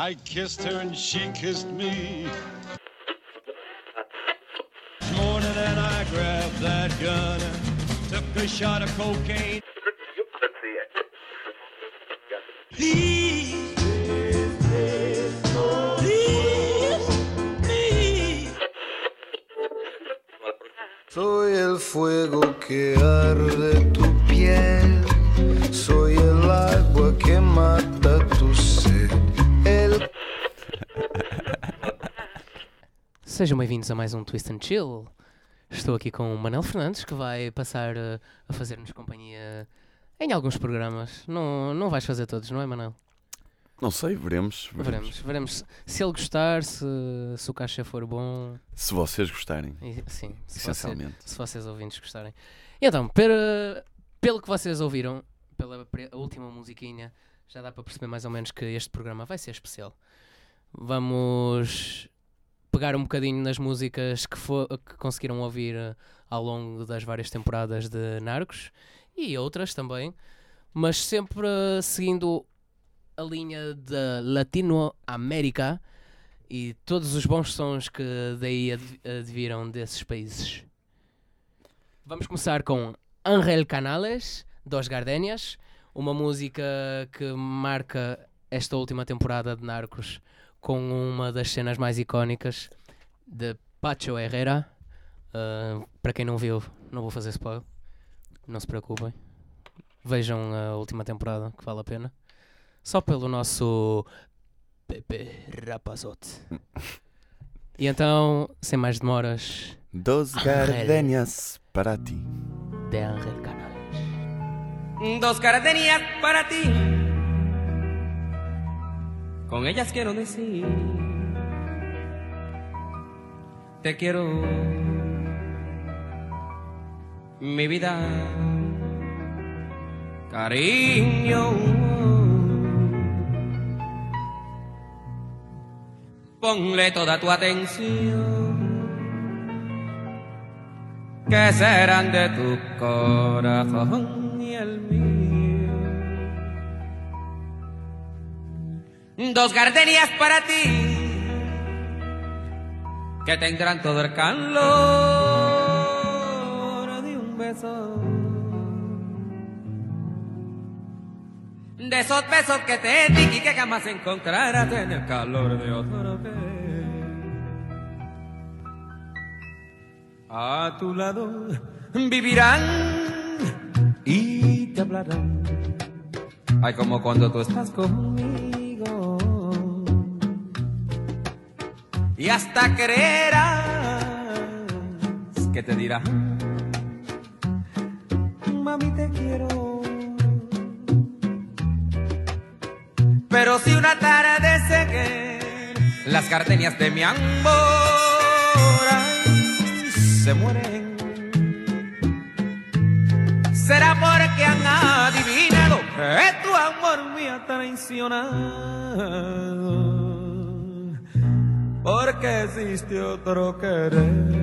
I kissed her and she kissed me. Morning and I grabbed that gun, took a shot of cocaine. Bem-vindos a mais um Twist and Chill. Estou aqui com o Manel Fernandes que vai passar eh, a fazer-nos companhia em alguns programas. Não, não vais fazer todos, não é, Manel? Não sei, veremos. Veremos, veremos se ele gostar, se, se o caixa for bom. Se vocês gostarem, e- sim, se, você- essencialmente. se vocês ouvintes gostarem. E então, pera- pelo que vocês ouviram, pela última musiquinha, já dá para perceber mais ou menos que este programa vai ser especial. Vamos pegar um bocadinho nas músicas que, fo- que conseguiram ouvir eh, ao longo das várias temporadas de Narcos e outras também, mas sempre eh, seguindo a linha da Latinoamérica e todos os bons sons que daí ad- adviram desses países. Vamos começar com Angel Canales, Dos Gardenias, uma música que marca esta última temporada de Narcos com uma das cenas mais icónicas de Pacho Herrera. Uh, para quem não viu, não vou fazer spoiler, não se preocupem. Vejam a última temporada, que vale a pena. Só pelo nosso Pepe Rapazote. E então, sem mais demoras, Dos gardenias para ti. de Angel Canales. Dos gardenias para ti. Con ellas quiero decir, te quiero, mi vida, cariño. Ponle toda tu atención, que serán de tu corazón y el mío. Dos gardenias para ti, que tendrán todo el calor de un beso. De esos besos que te di y que jamás encontrarás en el calor de otro que a tu lado vivirán y te hablarán. Ay, como cuando tú estás conmigo. Y hasta creerás que te dirán, mami te quiero. Pero si una tarde que las gardenias de mi amor se mueren, será porque han adivinado que tu amor me ha traicionado. और कैसी स्त्योतरो तो करे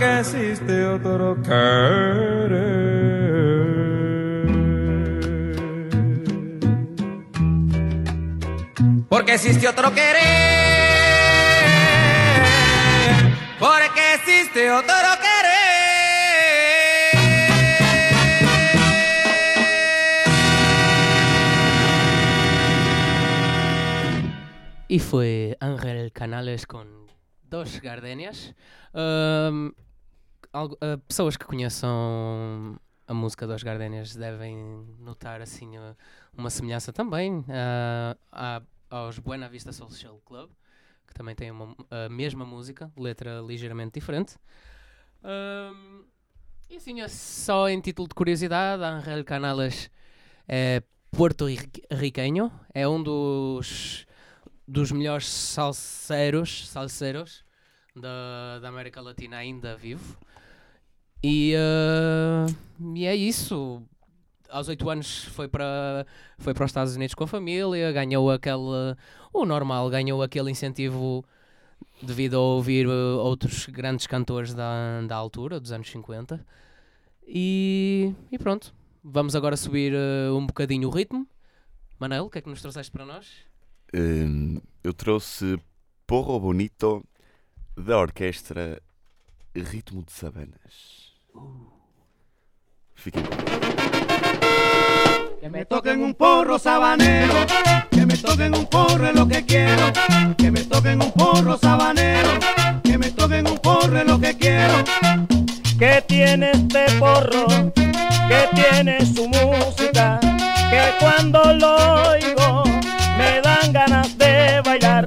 Porque existe otro querer. Porque existe otro querer. Porque existe otro querer. E foi Angel Canales com Dos Gardenias. Ahm, algo- ah, pessoas que conheçam a música dos Gardenias devem notar assim uh, uma semelhança também ah, a- aos Buena Vista Social Club, que também tem uma, a mesma música, letra ligeiramente diferente. Ahm, e assim, é só em título de curiosidade, Angel Canales é porto-riquenho, é um dos, dos melhores salseiros, salseiros da, da América Latina ainda vivo. E, ah, e é isso. Aos 8 anos foi para, foi para os Estados Unidos com a família, ganhou aquele. O normal, ganhou aquele incentivo devido a ouvir uh, outros grandes cantores da, da altura, dos anos 50. E, e pronto. Vamos agora subir uh, um bocadinho o ritmo. Manel, o que é que nos trouxeste para nós? Hum, eu trouxe Porro Bonito da orquestra Ritmo de Sabanas. Que me toquen un porro sabanero, que me toquen un porro es lo que quiero, que me toquen un porro sabanero, que me toquen un porro es lo que quiero. que tiene este porro, que tiene su música, que cuando lo oigo me dan ganas de bailar.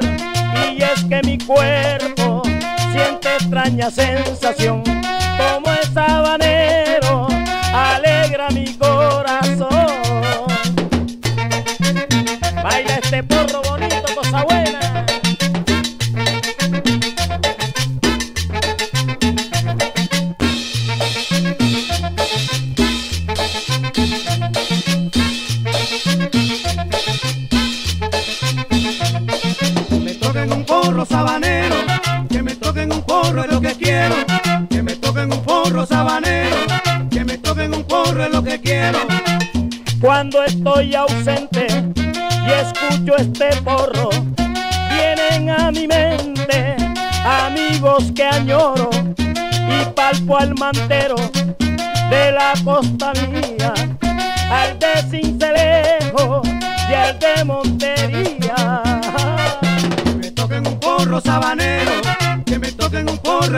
Y es que mi cuerpo siente extraña sensación, como es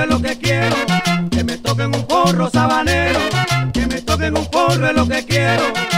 es lo que quiero, que me toquen un porro sabanero, que me toquen un porro es lo que quiero.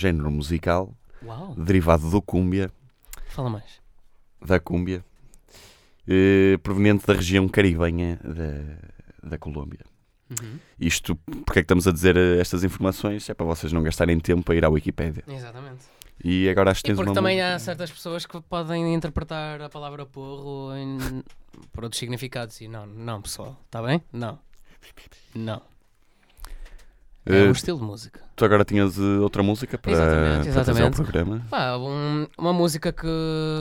Género musical Uau! derivado do cúmbia, Fala mais. da cúmbia, eh, proveniente da região caribenha da, da Colômbia. Uhum. Isto, porque é que estamos a dizer eh, estas informações? É para vocês não gastarem tempo a ir à Wikipédia. Exatamente. E agora acho que E tens porque uma também há certas pessoas que podem interpretar a palavra porro em, por outros significados. E não, não, pessoal. Está bem? Não. Não. É Eh, um estilo de música. Tu agora tinhas eh, outra música para, Exatamente, para trazer ao exatamente. programa. Pá, um- uma música que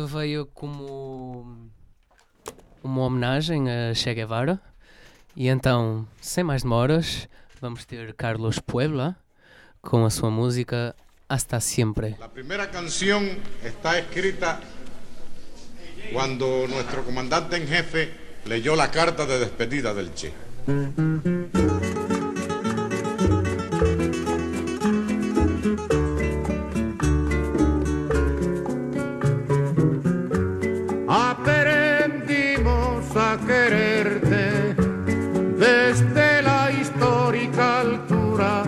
veio como uma homenagem a Che Guevara. E então, sem mais demoras, vamos ter Carlos Puebla com a sua música Hasta Siempre. La primera canción está escrita cuando nuestro comandante en jefe leyó la carta de despedida del Che. Quererte desde la histórica altura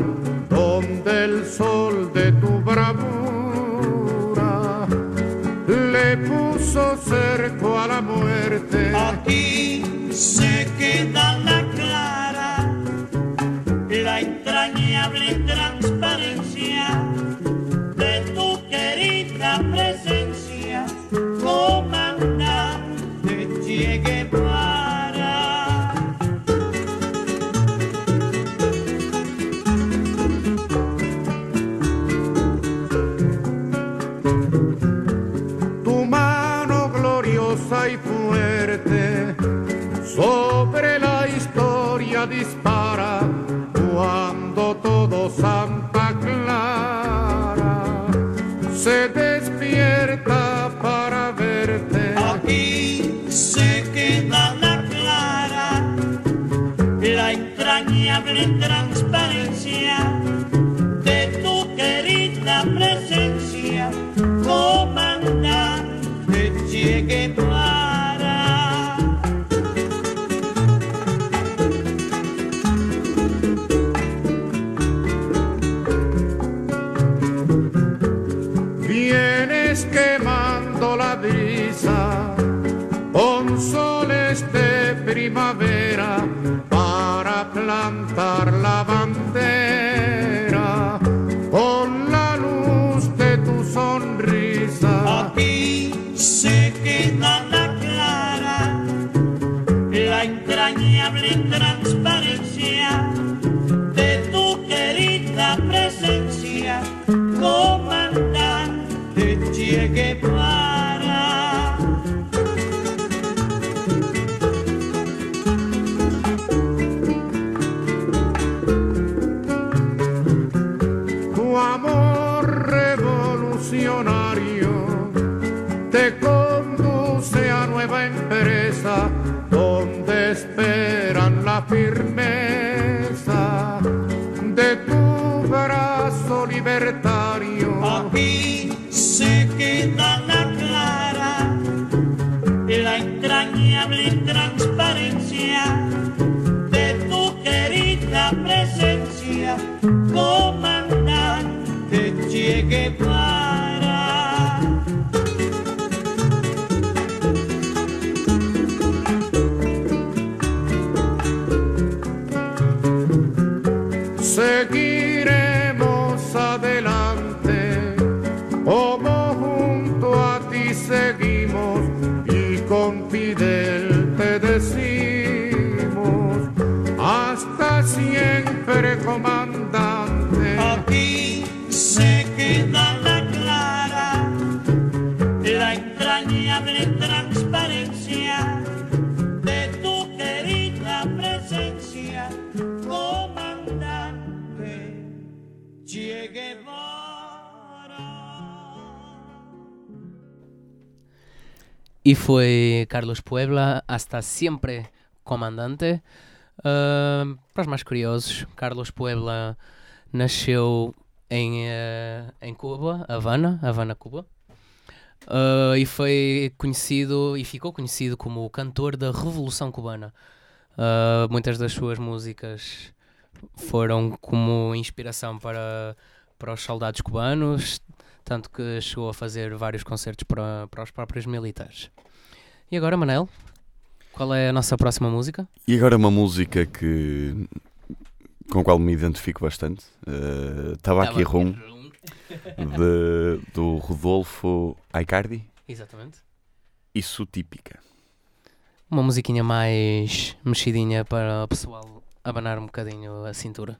donde el sol de tu bravura le puso cerco a la muerte. Aquí se queda entrañable transparencia de tu querida presencia, comandante Che Guevara. Plantar la bandera con la luz de tu sonrisa. Aquí se queda la clara, la entrañable transparencia de tu querida presencia, comandante Che Guevara. seguir. E foi Carlos Puebla, hasta sempre comandante. Ah, para os mais curiosos, Carlos Puebla nasceu em, eh, em Cuba, Havana, Havana, Cuba. Ah, e foi conhecido e ficou conhecido como o cantor da Revolução Cubana. Ah, muitas das suas músicas foram como inspiração para, para os soldados cubanos, tanto que chegou a fazer vários concertos para, para os próprios militares. E agora, Manel, qual é a nossa próxima música? E agora uma música que com a qual me identifico bastante. Uh, Rum, de, do Rodolfo Aicardi. Exatamente. Isso típica. Uma musiquinha mais mexidinha para o pessoal abanar um bocadinho a cintura.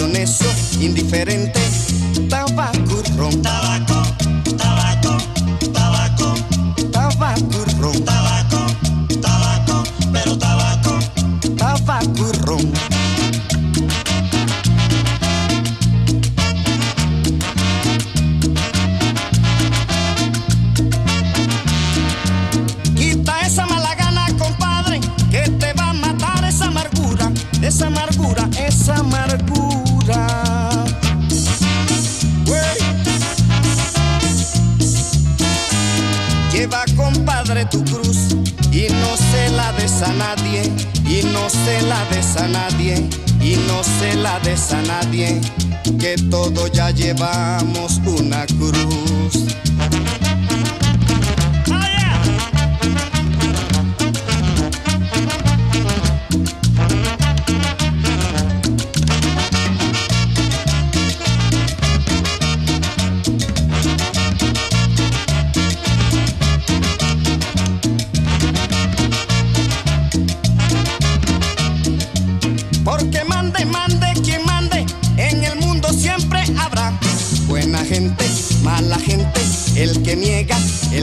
necio, indiferente, tabaco ron. Tabaco, a nadie, y no se la des a nadie, y no se la des a nadie, que todos ya llevamos una cruz.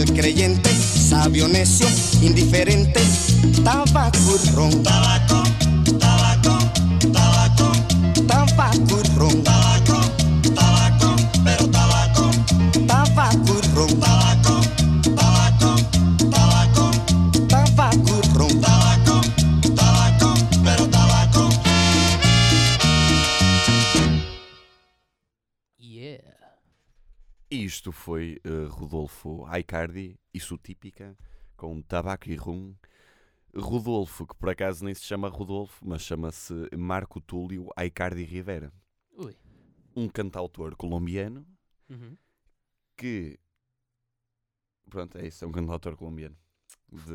El creyente, sabio, necio, indiferente, tabaco y ron, Tabaco, tabaco, tabaco, tabaco. Y ron, tabaco, tabaco, Isto foi eh, Rodolfo Aicardi e sua típica com tabaco e rum. Rodolfo, que por acaso nem se chama Rodolfo, mas chama-se Marco Túlio Aicardi Rivera. Ui. Um cantautor colombiano Uhum. que. Pronto, é isso, é um cantautor colombiano de,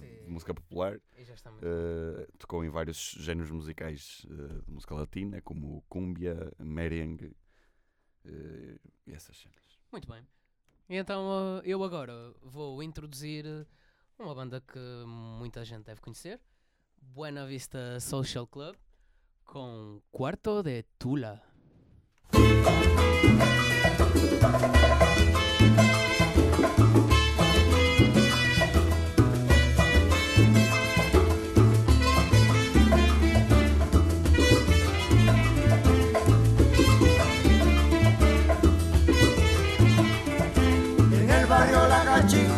é- de música popular. E Eh, tocou em vários géneros musicais eh, de música latina, como cumbia, merengue eh, e essas cenas. Muito bem. Então eh, eu agora vou introduzir uma banda que muita gente deve conhecer, Buena Vista Social Club, com Quarto de Tula.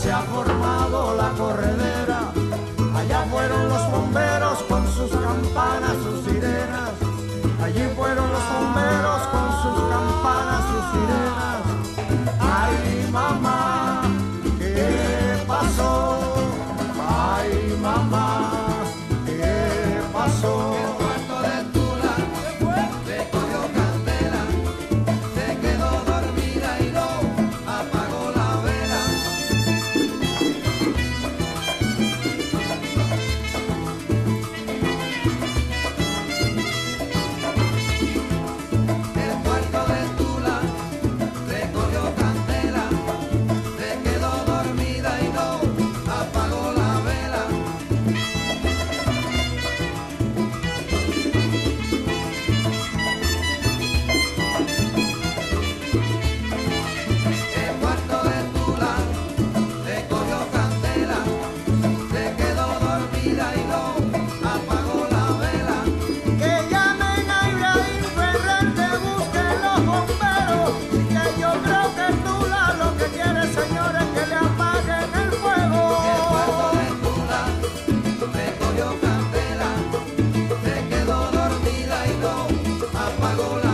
se ha formado apagó la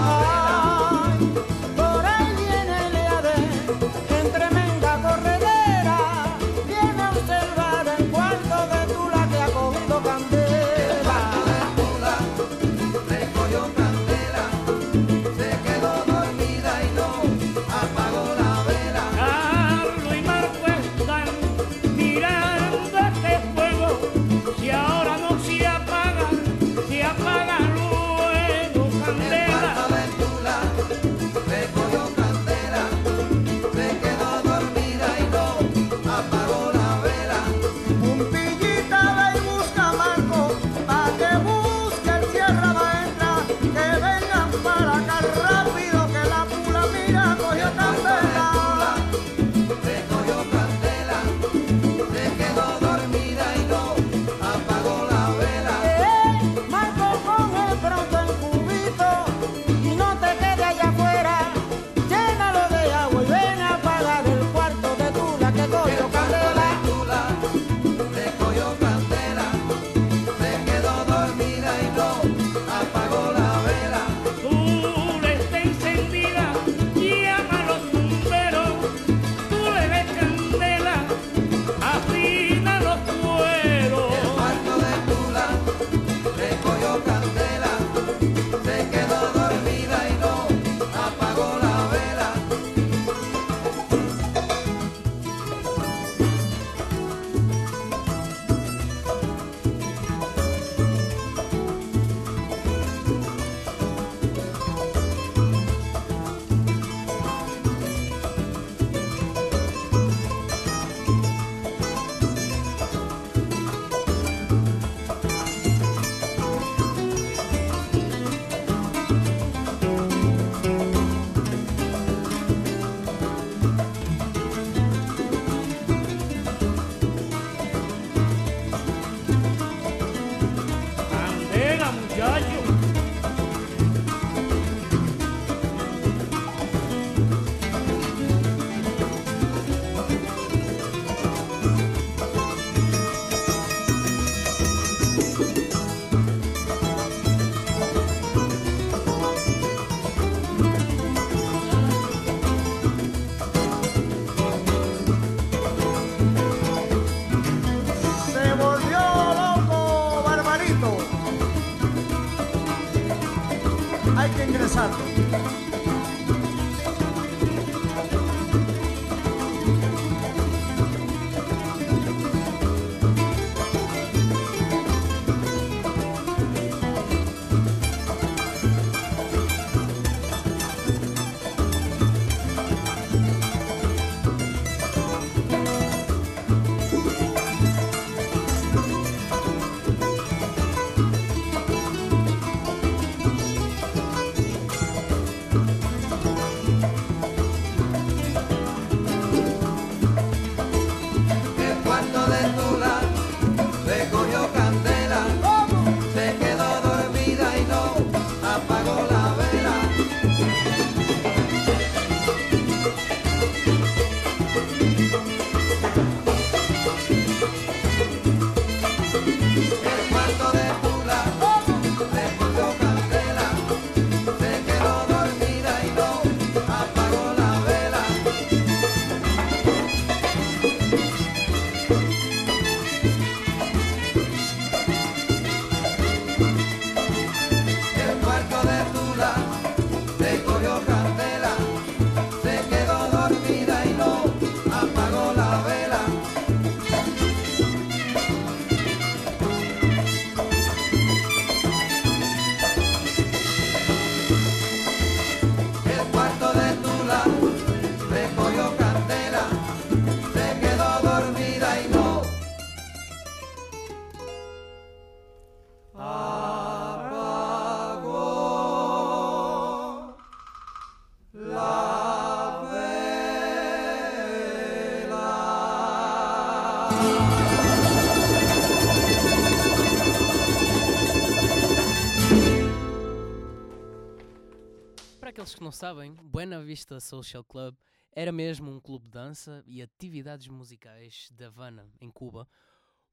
aqueles que não sabem, Buena Vista Social Club era mesmo um clube de dança e atividades musicais da Havana, em Cuba,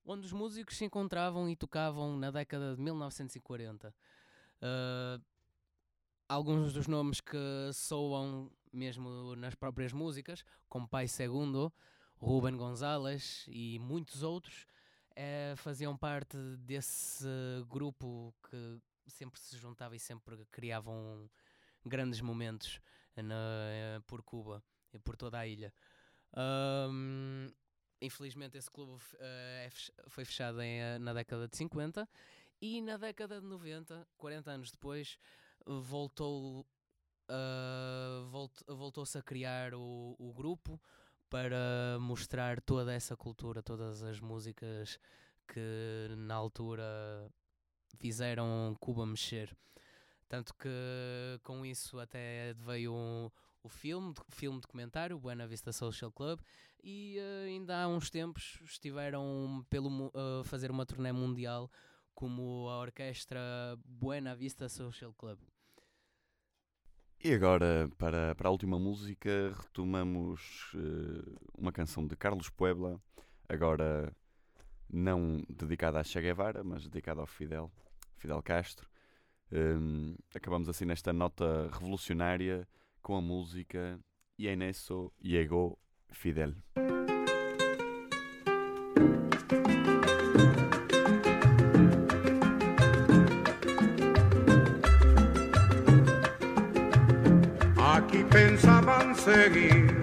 onde os músicos se encontravam e tocavam na década de 1940. Ah, alguns dos nomes que soam mesmo nas próprias músicas, como Pai Segundo, Ruben Gonzalez e muitos outros, eh, faziam parte desse grupo que sempre se juntava e sempre criavam grandes momentos na- por Cuba e por toda a ilha. Ahm, infelizmente esse clube eh, é fech- foi fechado em, eh, na década de 50 e na década de 90, 40 anos depois, voltou ah, volt- voltou-se a criar o, o grupo para mostrar toda essa cultura, todas as músicas que na altura fizeram Cuba mexer. Tanto que com isso até veio um- o filme, filme documentário, Buena Vista Social Club, e eh, ainda há uns tempos estiveram pelo a fazer uma turnê mundial como a orquestra Buena Vista Social Club. E agora, para, para a última música, retomamos eh, uma canção de Carlos Puebla, agora não dedicada a Che Guevara, mas dedicada ao Fidel, Fidel Castro. Hum, acabamos assim nesta nota revolucionária com a música E en eso llegó Fidel. Aquí pensaban seguir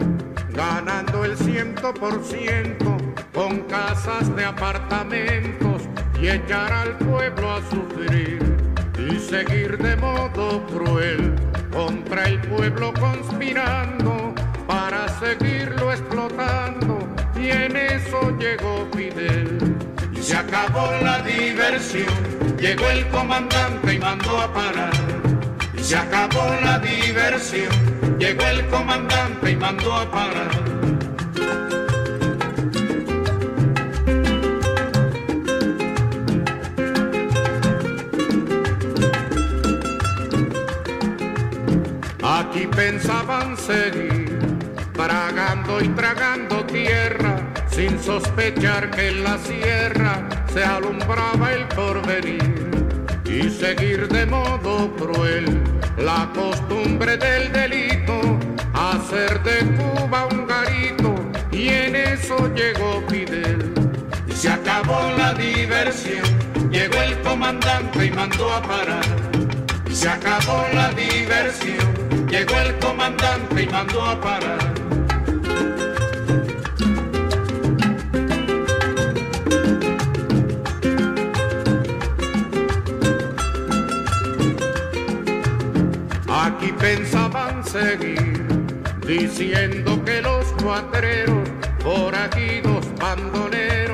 ganando el ciento por ciento con casas de apartamentos y echar al pueblo a sufrir y seguir de modo cruel contra el pueblo conspirando para seguirlo explotando y en eso llegó Fidel y se acabó la diversión llegó el comandante y mandó a parar y se acabó la diversión. Llegó el comandante y mandó a parar. Pensaban seguir, tragando y tragando tierra, sin sospechar que en la sierra se alumbraba el porvenir y seguir de modo cruel la costumbre del delito, hacer de Cuba un garito y en eso llegó Fidel. Y se acabó la diversión, llegó el comandante y mandó a parar. Y se acabó la diversión. Llegó el comandante y mandó a parar. Aquí pensaban seguir diciendo que los cuatreros, forajidos bandoneros,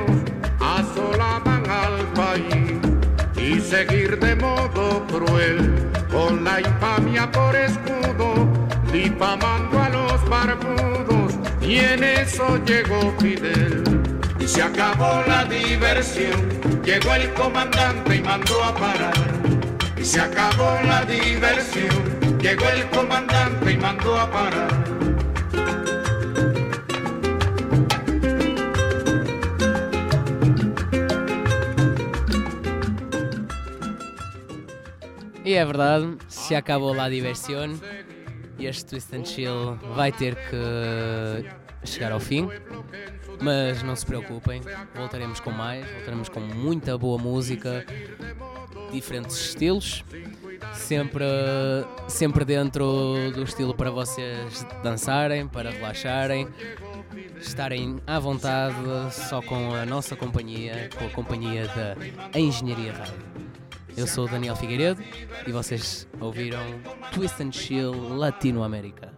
seguir de modo cruel con la infamia por escudo, difamando a los barbudos y en eso llegó Fidel. Y se acabó la diversión, llegó el comandante y mandó a parar. Y se acabó la diversión, llegó el comandante y mandó a parar. E é verdade, se acabou lá a diversão este Twist and Chill vai ter que chegar ao fim. Mas não se preocupem, voltaremos com mais, voltaremos com muita boa música, diferentes estilos, sempre, sempre dentro do estilo para vocês dançarem, para relaxarem, estarem à vontade só com a nossa companhia, com a companhia da Engenharia Rádio. Eu sou o Daniel Figueiredo e vocês ouviram Twist and Chill Latinoamérica.